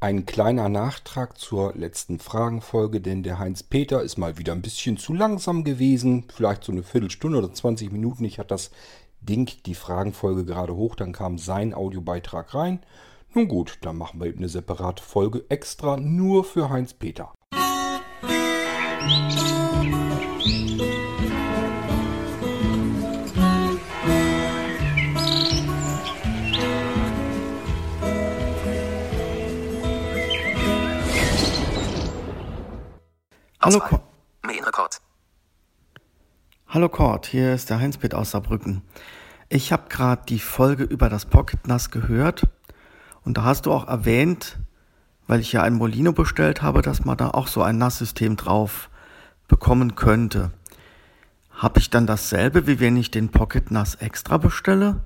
Ein kleiner Nachtrag zur letzten Fragenfolge, denn der Heinz-Peter ist mal wieder ein bisschen zu langsam gewesen. Vielleicht so eine Viertelstunde oder 20 Minuten. Ich hatte das Ding, die Fragenfolge gerade hoch, dann kam sein Audiobeitrag rein. Nun gut, dann machen wir eben eine separate Folge extra nur für Heinz-Peter. Hallo, Ko Hallo Cord, hier ist der Heinz-Pitt aus Saarbrücken. Ich habe gerade die Folge über das Pocket NAS gehört und da hast du auch erwähnt, weil ich ja ein Molino bestellt habe, dass man da auch so ein NAS-System drauf bekommen könnte. Habe ich dann dasselbe, wie wenn ich den Pocket NAS extra bestelle?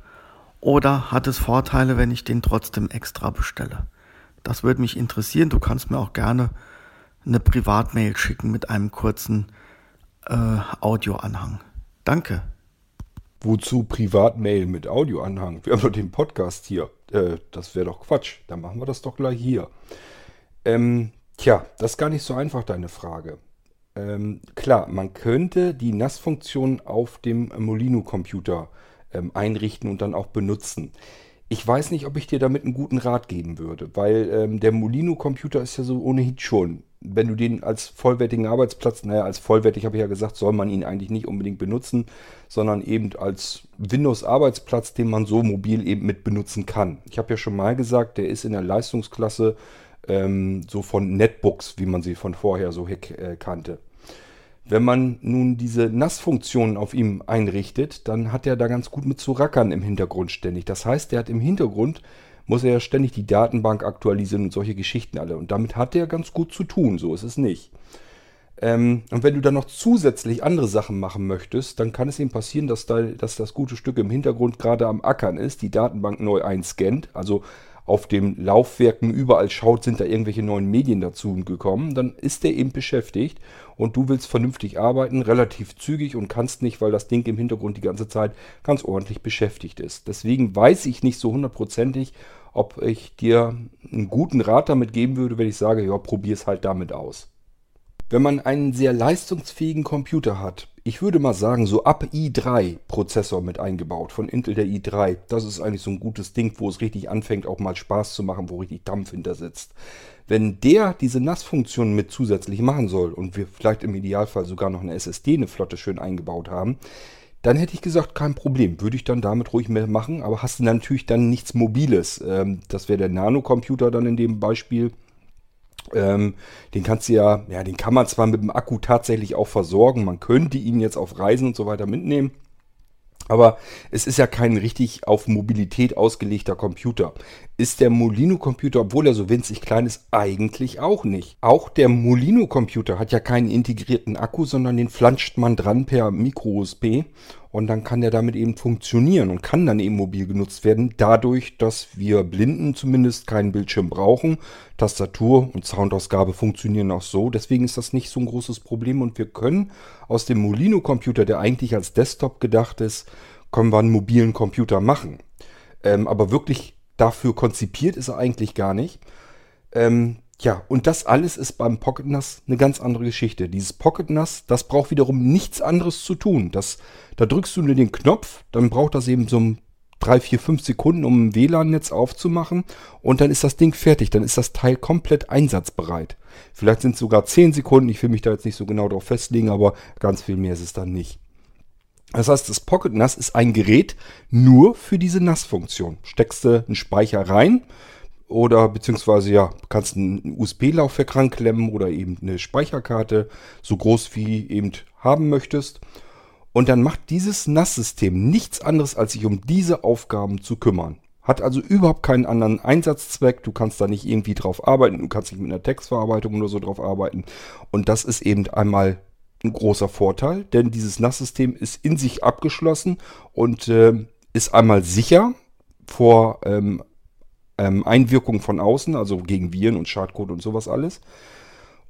Oder hat es Vorteile, wenn ich den trotzdem extra bestelle? Das würde mich interessieren. Du kannst mir auch gerne eine Privatmail schicken mit einem kurzen äh, Audioanhang. Danke. Wozu Privatmail mit Audioanhang? Wir haben doch den Podcast hier. Äh, das wäre doch Quatsch. Dann machen wir das doch gleich hier. Ähm, tja, das ist gar nicht so einfach, deine Frage. Ähm, klar, man könnte die NAS-Funktion auf dem Molino-Computer ähm, einrichten und dann auch benutzen. Ich weiß nicht, ob ich dir damit einen guten Rat geben würde, weil ähm, der Molino-Computer ist ja so ohnehin schon wenn du den als vollwertigen Arbeitsplatz, naja, als vollwertig habe ich ja gesagt, soll man ihn eigentlich nicht unbedingt benutzen, sondern eben als Windows-Arbeitsplatz, den man so mobil eben mit benutzen kann. Ich habe ja schon mal gesagt, der ist in der Leistungsklasse ähm, so von Netbooks, wie man sie von vorher so äh, kannte. Wenn man nun diese NAS-Funktionen auf ihm einrichtet, dann hat er da ganz gut mit zu rackern im Hintergrund ständig. Das heißt, der hat im Hintergrund muss er ja ständig die Datenbank aktualisieren und solche Geschichten alle. Und damit hat er ganz gut zu tun, so ist es nicht. Ähm, und wenn du dann noch zusätzlich andere Sachen machen möchtest, dann kann es ihm passieren, dass, da, dass das gute Stück im Hintergrund gerade am Ackern ist, die Datenbank neu einscannt, also auf den Laufwerken überall schaut, sind da irgendwelche neuen Medien dazu gekommen, dann ist der eben beschäftigt und du willst vernünftig arbeiten, relativ zügig und kannst nicht, weil das Ding im Hintergrund die ganze Zeit ganz ordentlich beschäftigt ist. Deswegen weiß ich nicht so hundertprozentig, ob ich dir einen guten Rat damit geben würde, wenn ich sage, ja, probier es halt damit aus. Wenn man einen sehr leistungsfähigen Computer hat, ich würde mal sagen, so ab i3 Prozessor mit eingebaut, von Intel der i3, das ist eigentlich so ein gutes Ding, wo es richtig anfängt, auch mal Spaß zu machen, wo richtig Dampf hinter sitzt. Wenn der diese NAS-Funktion mit zusätzlich machen soll und wir vielleicht im Idealfall sogar noch eine SSD, eine Flotte schön eingebaut haben, dann hätte ich gesagt, kein Problem, würde ich dann damit ruhig mehr machen, aber hast du natürlich dann nichts Mobiles. Ähm, das wäre der Nano-Computer dann in dem Beispiel. Ähm, den kannst du ja, ja, den kann man zwar mit dem Akku tatsächlich auch versorgen, man könnte ihn jetzt auf Reisen und so weiter mitnehmen. Aber es ist ja kein richtig auf Mobilität ausgelegter Computer. Ist der Molino-Computer, obwohl er so winzig klein ist, eigentlich auch nicht. Auch der Molino-Computer hat ja keinen integrierten Akku, sondern den flanscht man dran per Micro-USB und dann kann der damit eben funktionieren und kann dann eben mobil genutzt werden, dadurch, dass wir Blinden zumindest keinen Bildschirm brauchen. Tastatur und Soundausgabe funktionieren auch so, deswegen ist das nicht so ein großes Problem und wir können aus dem Molino-Computer, der eigentlich als Desktop gedacht ist, können wir einen mobilen Computer machen. Ähm, aber wirklich dafür konzipiert ist er eigentlich gar nicht. Ähm, ja, und das alles ist beim Pocket NAS eine ganz andere Geschichte. Dieses Pocket NAS, das braucht wiederum nichts anderes zu tun. Das, da drückst du nur den Knopf, dann braucht das eben so drei, vier, fünf Sekunden, um ein WLAN-Netz aufzumachen und dann ist das Ding fertig. Dann ist das Teil komplett einsatzbereit. Vielleicht sind es sogar zehn Sekunden, ich will mich da jetzt nicht so genau darauf festlegen, aber ganz viel mehr ist es dann nicht. Das heißt, das Pocket NAS ist ein Gerät nur für diese NAS-Funktion. Steckst du einen Speicher rein, oder beziehungsweise ja, kannst ein USB-Laufwerk ranklemmen oder eben eine Speicherkarte, so groß wie eben haben möchtest. Und dann macht dieses NAS-System nichts anderes, als sich um diese Aufgaben zu kümmern. Hat also überhaupt keinen anderen Einsatzzweck. Du kannst da nicht irgendwie drauf arbeiten. Du kannst nicht mit einer Textverarbeitung oder so drauf arbeiten. Und das ist eben einmal ein großer Vorteil, denn dieses NAS-System ist in sich abgeschlossen und äh, ist einmal sicher vor ähm, ähm, Einwirkung von außen, also gegen Viren und Schadcode und sowas alles.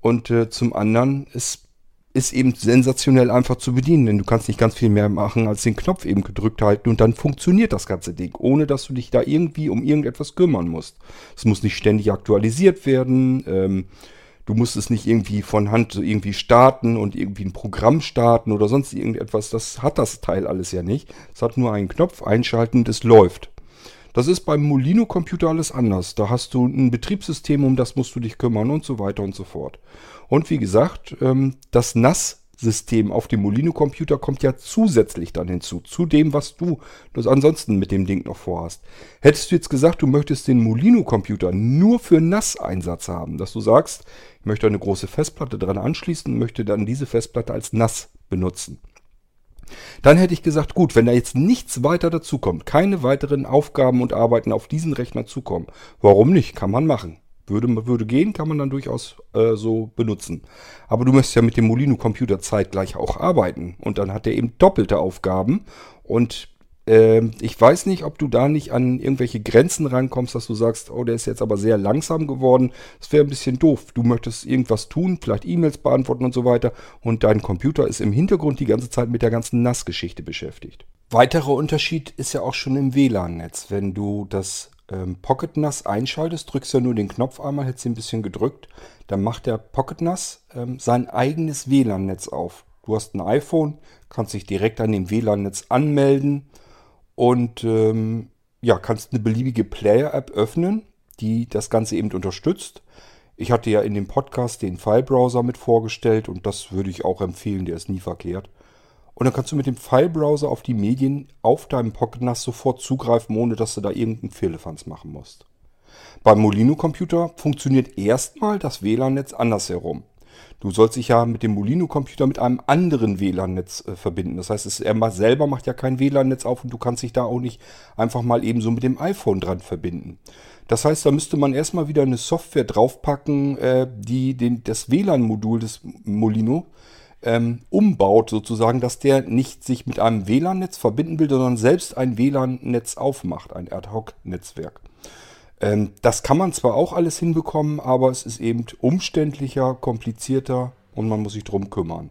Und äh, zum anderen ist ist eben sensationell einfach zu bedienen, denn du kannst nicht ganz viel mehr machen, als den Knopf eben gedrückt halten und dann funktioniert das ganze Ding, ohne dass du dich da irgendwie um irgendetwas kümmern musst. Es muss nicht ständig aktualisiert werden, ähm, du musst es nicht irgendwie von Hand irgendwie starten und irgendwie ein Programm starten oder sonst irgendetwas. Das hat das Teil alles ja nicht. Es hat nur einen Knopf einschalten und es läuft. Das ist beim Molino-Computer alles anders. Da hast du ein Betriebssystem, um das musst du dich kümmern und so weiter und so fort. Und wie gesagt, ähm, das NAS-System auf dem Molino-Computer kommt ja zusätzlich dann hinzu, zu dem, was du das ansonsten mit dem Ding noch vorhast. Hättest du jetzt gesagt, du möchtest den Molino-Computer nur für NAS-Einsatz haben, dass du sagst, ich möchte eine große Festplatte dran anschließen und möchte dann diese Festplatte als NAS benutzen dann hätte ich gesagt, gut, wenn da jetzt nichts weiter dazukommt, keine weiteren Aufgaben und Arbeiten auf diesen Rechner zukommen, warum nicht? Kann man machen. Würde, würde gehen, kann man dann durchaus äh, so benutzen. Aber du möchtest ja mit dem Molino-Computer zeitgleich auch arbeiten. Und dann hat er eben doppelte Aufgaben. Und ich weiß nicht, ob du da nicht an irgendwelche Grenzen rankommst, dass du sagst, oh, der ist jetzt aber sehr langsam geworden. Das wäre ein bisschen doof. Du möchtest irgendwas tun, vielleicht E-Mails beantworten und so weiter. Und dein Computer ist im Hintergrund die ganze Zeit mit der ganzen NAS-Geschichte beschäftigt. Weiterer Unterschied ist ja auch schon im WLAN-Netz. Wenn du das ähm, Pocket NAS einschaltest, drückst du ja nur den Knopf einmal, hättest ihn ein bisschen gedrückt, dann macht der Pocket NAS ähm, sein eigenes WLAN-Netz auf. Du hast ein iPhone, kannst dich direkt an dem WLAN-Netz anmelden und ähm, ja, kannst eine beliebige Player-App öffnen, die das Ganze eben unterstützt. Ich hatte ja in dem Podcast den File-Browser mit vorgestellt und das würde ich auch empfehlen, der ist nie verkehrt. Und dann kannst du mit dem File-Browser auf die Medien auf deinem Pocket NAS sofort zugreifen, ohne dass du da irgendeinen Firlefanz machen musst. Beim Molino-Computer funktioniert erstmal das WLAN-Netz andersherum. Du sollst dich ja mit dem Molino-Computer mit einem anderen WLAN-Netz äh, verbinden. Das heißt, es, er selber macht ja kein WLAN-Netz auf und du kannst dich da auch nicht einfach mal ebenso mit dem iPhone dran verbinden. Das heißt, da müsste man erstmal wieder eine Software draufpacken, äh, die den, das WLAN-Modul des Molino ähm, umbaut, sozusagen, dass der nicht sich mit einem WLAN-Netz verbinden will, sondern selbst ein WLAN-Netz aufmacht, ein Ad-Hoc-Netzwerk. Ähm, das kann man zwar auch alles hinbekommen, aber es ist eben umständlicher, komplizierter und man muss sich drum kümmern.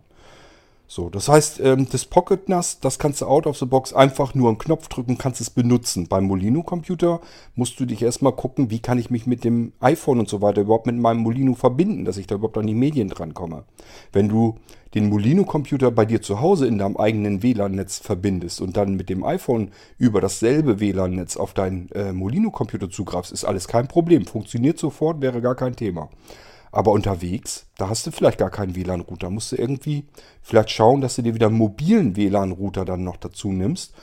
So, das heißt, ähm, das Pocket NAS, das kannst du out of the box einfach nur einen Knopf drücken, kannst es benutzen. Beim Molino Computer musst du dich erstmal gucken, wie kann ich mich mit dem iPhone und so weiter überhaupt mit meinem Molino verbinden, dass ich da überhaupt an die Medien drankomme. Wenn du den Molino Computer bei dir zu Hause in deinem eigenen WLAN-Netz verbindest und dann mit dem iPhone über dasselbe WLAN-Netz auf deinen äh, Molino Computer zugreifst, ist alles kein Problem. Funktioniert sofort, wäre gar kein Thema. Aber unterwegs, da hast du vielleicht gar keinen WLAN-Router. Musst du irgendwie vielleicht schauen, dass du dir wieder einen mobilen WLAN-Router dann noch dazu nimmst.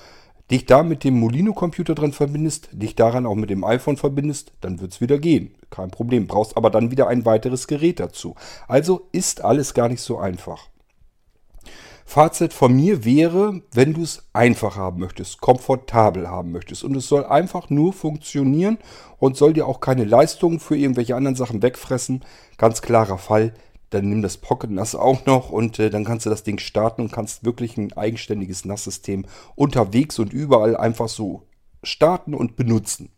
Dich da mit dem Molino-Computer dran verbindest, dich daran auch mit dem iPhone verbindest, dann wird es wieder gehen. Kein Problem. Brauchst aber dann wieder ein weiteres Gerät dazu. Also ist alles gar nicht so einfach. Fazit von mir wäre, wenn du es einfach haben möchtest, komfortabel haben möchtest und es soll einfach nur funktionieren und soll dir auch keine Leistungen für irgendwelche anderen Sachen wegfressen, ganz klarer Fall, dann nimm das Pocket NAS auch noch und äh, dann kannst du das Ding starten und kannst wirklich ein eigenständiges NAS-System unterwegs und überall einfach so starten und benutzen.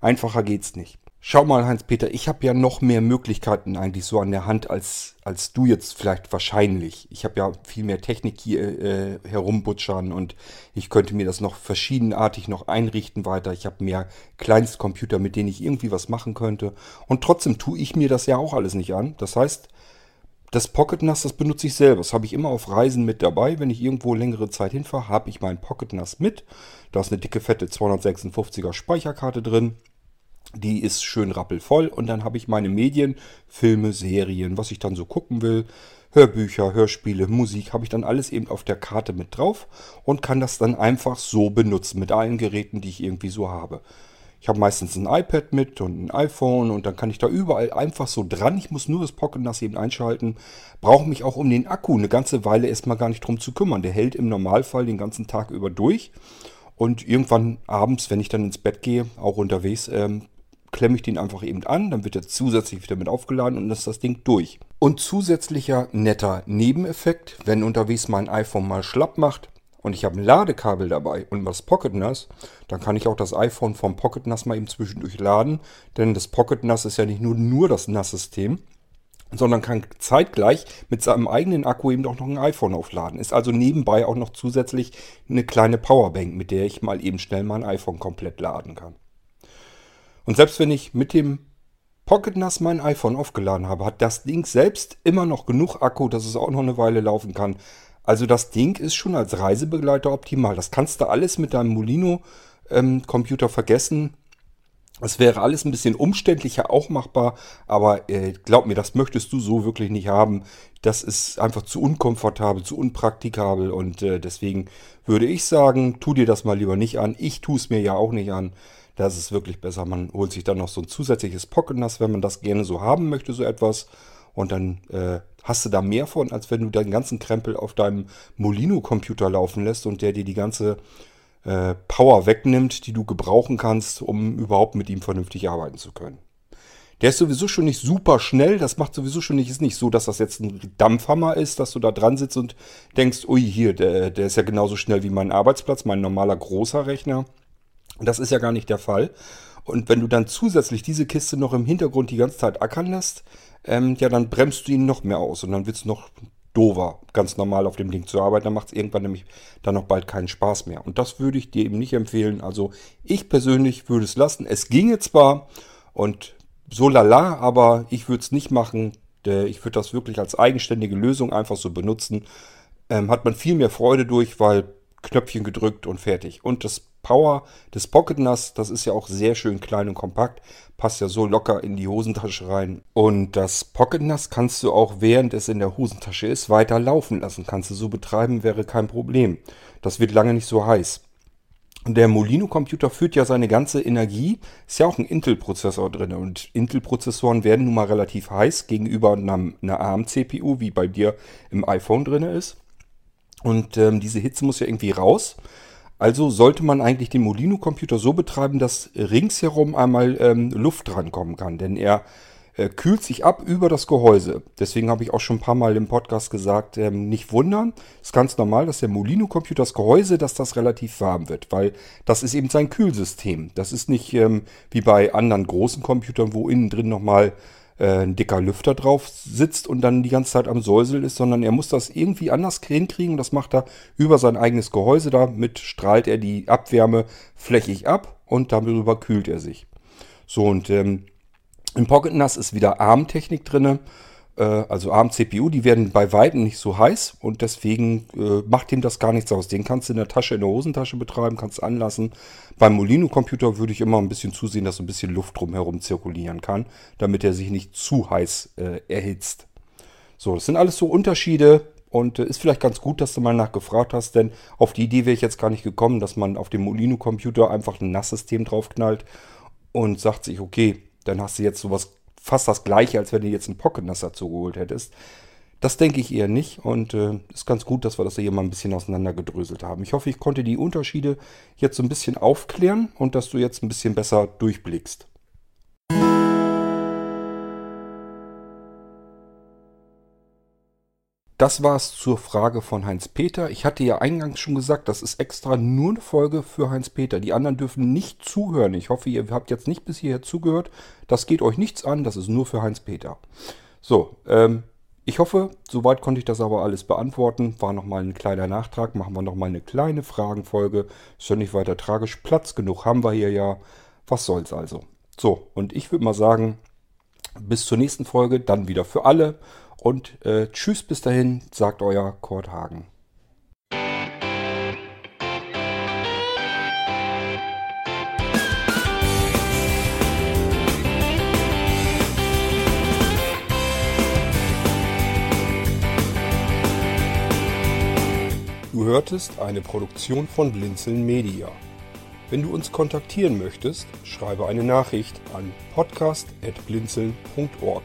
Einfacher geht's nicht. Schau mal, Heinz-Peter, ich habe ja noch mehr Möglichkeiten eigentlich so an der Hand als, als du jetzt vielleicht wahrscheinlich. Ich habe ja viel mehr Technik hier äh, herumbutschern und ich könnte mir das noch verschiedenartig noch einrichten weiter. Ich habe mehr Kleinstcomputer, mit denen ich irgendwie was machen könnte. Und trotzdem tue ich mir das ja auch alles nicht an. Das heißt, das Pocket NAS, das benutze ich selber. Das habe ich immer auf Reisen mit dabei. Wenn ich irgendwo längere Zeit hinfahre, habe ich mein Pocket NAS mit. Da ist eine dicke, fette 256er Speicherkarte drin. Die ist schön rappelvoll und dann habe ich meine Medien, Filme, Serien, was ich dann so gucken will. Hörbücher, Hörspiele, Musik habe ich dann alles eben auf der Karte mit drauf und kann das dann einfach so benutzen mit allen Geräten, die ich irgendwie so habe. Ich habe meistens ein iPad mit und ein iPhone und dann kann ich da überall einfach so dran. Ich muss nur das Pocket NAS eben einschalten. Brauche mich auch um den Akku eine ganze Weile erstmal gar nicht drum zu kümmern. Der hält im Normalfall den ganzen Tag über durch. Und irgendwann abends, wenn ich dann ins Bett gehe, auch unterwegs, ähm, klemme ich den einfach eben an, dann wird er zusätzlich wieder mit aufgeladen und ist das Ding durch. Und zusätzlicher netter Nebeneffekt, wenn unterwegs mein iPhone mal schlapp macht und ich habe ein Ladekabel dabei und was Pocket NAS, dann kann ich auch das iPhone vom Pocket NAS mal eben zwischendurch laden, denn das Pocket NAS ist ja nicht nur, nur das NAS-System, sondern kann zeitgleich mit seinem eigenen Akku eben auch noch ein iPhone aufladen. Ist also nebenbei auch noch zusätzlich eine kleine Powerbank, mit der ich mal eben schnell mein iPhone komplett laden kann. Und selbst wenn ich mit dem Pocket NAS mein iPhone aufgeladen habe, hat das Ding selbst immer noch genug Akku, dass es auch noch eine Weile laufen kann. Also das Ding ist schon als Reisebegleiter optimal. Das kannst du alles mit deinem Molino-Computer ähm, vergessen. Es wäre alles ein bisschen umständlicher auch machbar, aber äh, glaub mir, das möchtest du so wirklich nicht haben. Das ist einfach zu unkomfortabel, zu unpraktikabel und äh, deswegen würde ich sagen, tu dir das mal lieber nicht an. Ich tue es mir ja auch nicht an. Das ist wirklich besser. Man holt sich dann noch so ein zusätzliches Pocket NAS, wenn man das gerne so haben möchte, so etwas. Und dann äh, hast du da mehr von, als wenn du deinen ganzen Krempel auf deinem Molino-Computer laufen lässt und der dir die ganze äh, Power wegnimmt, die du gebrauchen kannst, um überhaupt mit ihm vernünftig arbeiten zu können. Der ist sowieso schon nicht super schnell, das macht sowieso schon nicht, ist nicht so, dass das jetzt ein Dampfhammer ist, dass du da dran sitzt und denkst, ui, hier, der, der ist ja genauso schnell wie mein Arbeitsplatz, mein normaler großer Rechner. Das ist ja gar nicht der Fall. Und wenn du dann zusätzlich diese Kiste noch im Hintergrund die ganze Zeit ackern lässt, ähm, ja, dann bremst du ihn noch mehr aus und dann wird es noch dover, ganz normal auf dem Ding zu arbeiten. Dann macht es irgendwann nämlich dann noch bald keinen Spaß mehr. Und das würde ich dir eben nicht empfehlen. Also ich persönlich würde es lassen. Es ginge zwar und so lala, aber ich würde es nicht machen. Ich würde das wirklich als eigenständige Lösung einfach so benutzen. Ähm, hat man viel mehr Freude durch, weil Knöpfchen gedrückt und fertig. Und das Power des Pocket NAS, das ist ja auch sehr schön klein und kompakt, passt ja so locker in die Hosentasche rein. Und das Pocket NAS kannst du auch, während es in der Hosentasche ist, weiter laufen lassen. Kannst du so betreiben, wäre kein Problem. Das wird lange nicht so heiß. Der Molino-Computer führt ja seine ganze Energie, ist ja auch ein Intel-Prozessor drin und Intel-Prozessoren werden nun mal relativ heiß gegenüber einer, einer ARM-CPU, wie bei dir im iPhone drin ist. Und ähm, diese Hitze muss ja irgendwie raus. Also sollte man eigentlich den Molino-Computer so betreiben, dass ringsherum einmal ähm, Luft drankommen kann. Denn er äh, kühlt sich ab über das Gehäuse. Deswegen habe ich auch schon ein paar Mal im Podcast gesagt, ähm, nicht wundern. Ist ganz normal, dass der Molino-Computer das Gehäuse, dass das relativ warm wird. Weil das ist eben sein Kühlsystem. Das ist nicht ähm, wie bei anderen großen Computern, wo innen drin nochmal äh, ein dicker Lüfter drauf sitzt und dann die ganze Zeit am Säuseln ist, sondern er muss das irgendwie anders hinkriegen. Das macht er über sein eigenes Gehäuse. Damit strahlt er die Abwärme flächig ab und darüber kühlt er sich. So und ähm, im Pocket NAS ist wieder ARM-Technik drin äh, also ARM-CPU, die werden bei Weitem nicht so heiß und deswegen äh, macht ihm das gar nichts aus. Den kannst du in der Tasche, in der Hosentasche betreiben, kannst anlassen. Beim Molino-Computer würde ich immer ein bisschen zusehen, dass ein bisschen Luft drumherum zirkulieren kann, damit er sich nicht zu heiß äh, erhitzt. So, das sind alles so Unterschiede und äh, ist vielleicht ganz gut, dass du mal nachgefragt hast, denn auf die Idee wäre ich jetzt gar nicht gekommen, dass man auf dem Molino-Computer einfach ein NAS-System draufknallt und sagt sich, okay, dann hast du jetzt sowas fast das gleiche, als wenn du jetzt einen Pocket NAS dazu geholt hättest. Das denke ich eher nicht und äh, ist ganz gut, dass wir das hier mal ein bisschen auseinandergedröselt haben. Ich hoffe, ich konnte die Unterschiede jetzt so ein bisschen aufklären und dass du jetzt ein bisschen besser durchblickst. Das war es zur Frage von Heinz-Peter. Ich hatte ja eingangs schon gesagt, das ist extra nur eine Folge für Heinz-Peter. Die anderen dürfen nicht zuhören. Ich hoffe, ihr habt jetzt nicht bis hierher zugehört. Das geht euch nichts an, das ist nur für Heinz-Peter. So, ähm, ich hoffe, soweit konnte ich das aber alles beantworten. War nochmal ein kleiner Nachtrag. Machen wir nochmal eine kleine Fragenfolge. Ist ja nicht weiter tragisch. Platz genug haben wir hier ja. Was soll's also. So, und ich würde mal sagen, bis zur nächsten Folge, dann wieder für alle. Und äh, tschüss bis dahin, sagt euer Kurt Hagen. Du hörtest eine Produktion von Blinzeln Media. Wenn du uns kontaktieren möchtest, schreibe eine Nachricht an podcast.blinzeln.org